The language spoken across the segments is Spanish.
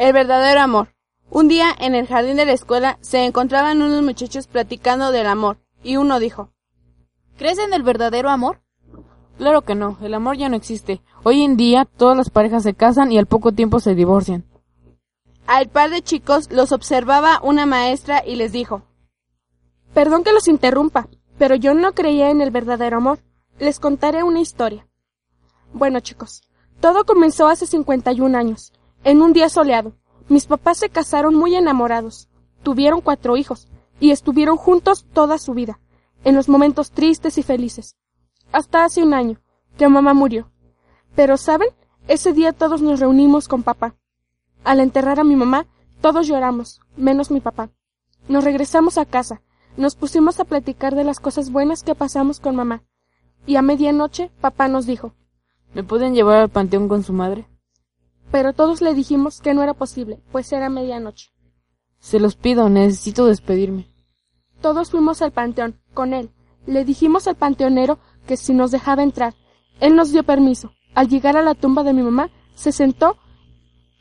El verdadero amor. Un día en el jardín de la escuela se encontraban unos muchachos platicando del amor, y uno dijo ¿Crees en el verdadero amor? Claro que no, el amor ya no existe. Hoy en día todas las parejas se casan y al poco tiempo se divorcian. Al par de chicos los observaba una maestra y les dijo Perdón que los interrumpa, pero yo no creía en el verdadero amor. Les contaré una historia. Bueno, chicos, todo comenzó hace 51 años, en un día soleado. Mis papás se casaron muy enamorados, tuvieron cuatro hijos y estuvieron juntos toda su vida, en los momentos tristes y felices. Hasta hace un año, que mamá murió. Pero, ¿saben? Ese día todos nos reunimos con papá. Al enterrar a mi mamá, todos lloramos, menos mi papá. Nos regresamos a casa, nos pusimos a platicar de las cosas buenas que pasamos con mamá. Y a medianoche papá nos dijo ¿Me pueden llevar al panteón con su madre? Pero todos le dijimos que no era posible, pues era medianoche. Se los pido, necesito despedirme. Todos fuimos al panteón, con él. Le dijimos al panteonero que si nos dejaba entrar. Él nos dio permiso. Al llegar a la tumba de mi mamá, se sentó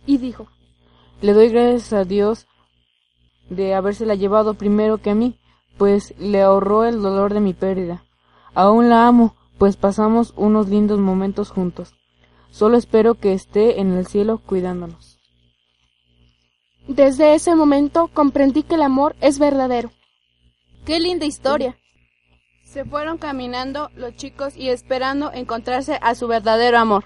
y dijo Le doy gracias a Dios de habérsela llevado primero que a mí, pues le ahorró el dolor de mi pérdida. Aún la amo, pues pasamos unos lindos momentos juntos. Solo espero que esté en el cielo cuidándonos. Desde ese momento comprendí que el amor es verdadero. ¡Qué linda historia! Se fueron caminando los chicos y esperando encontrarse a su verdadero amor.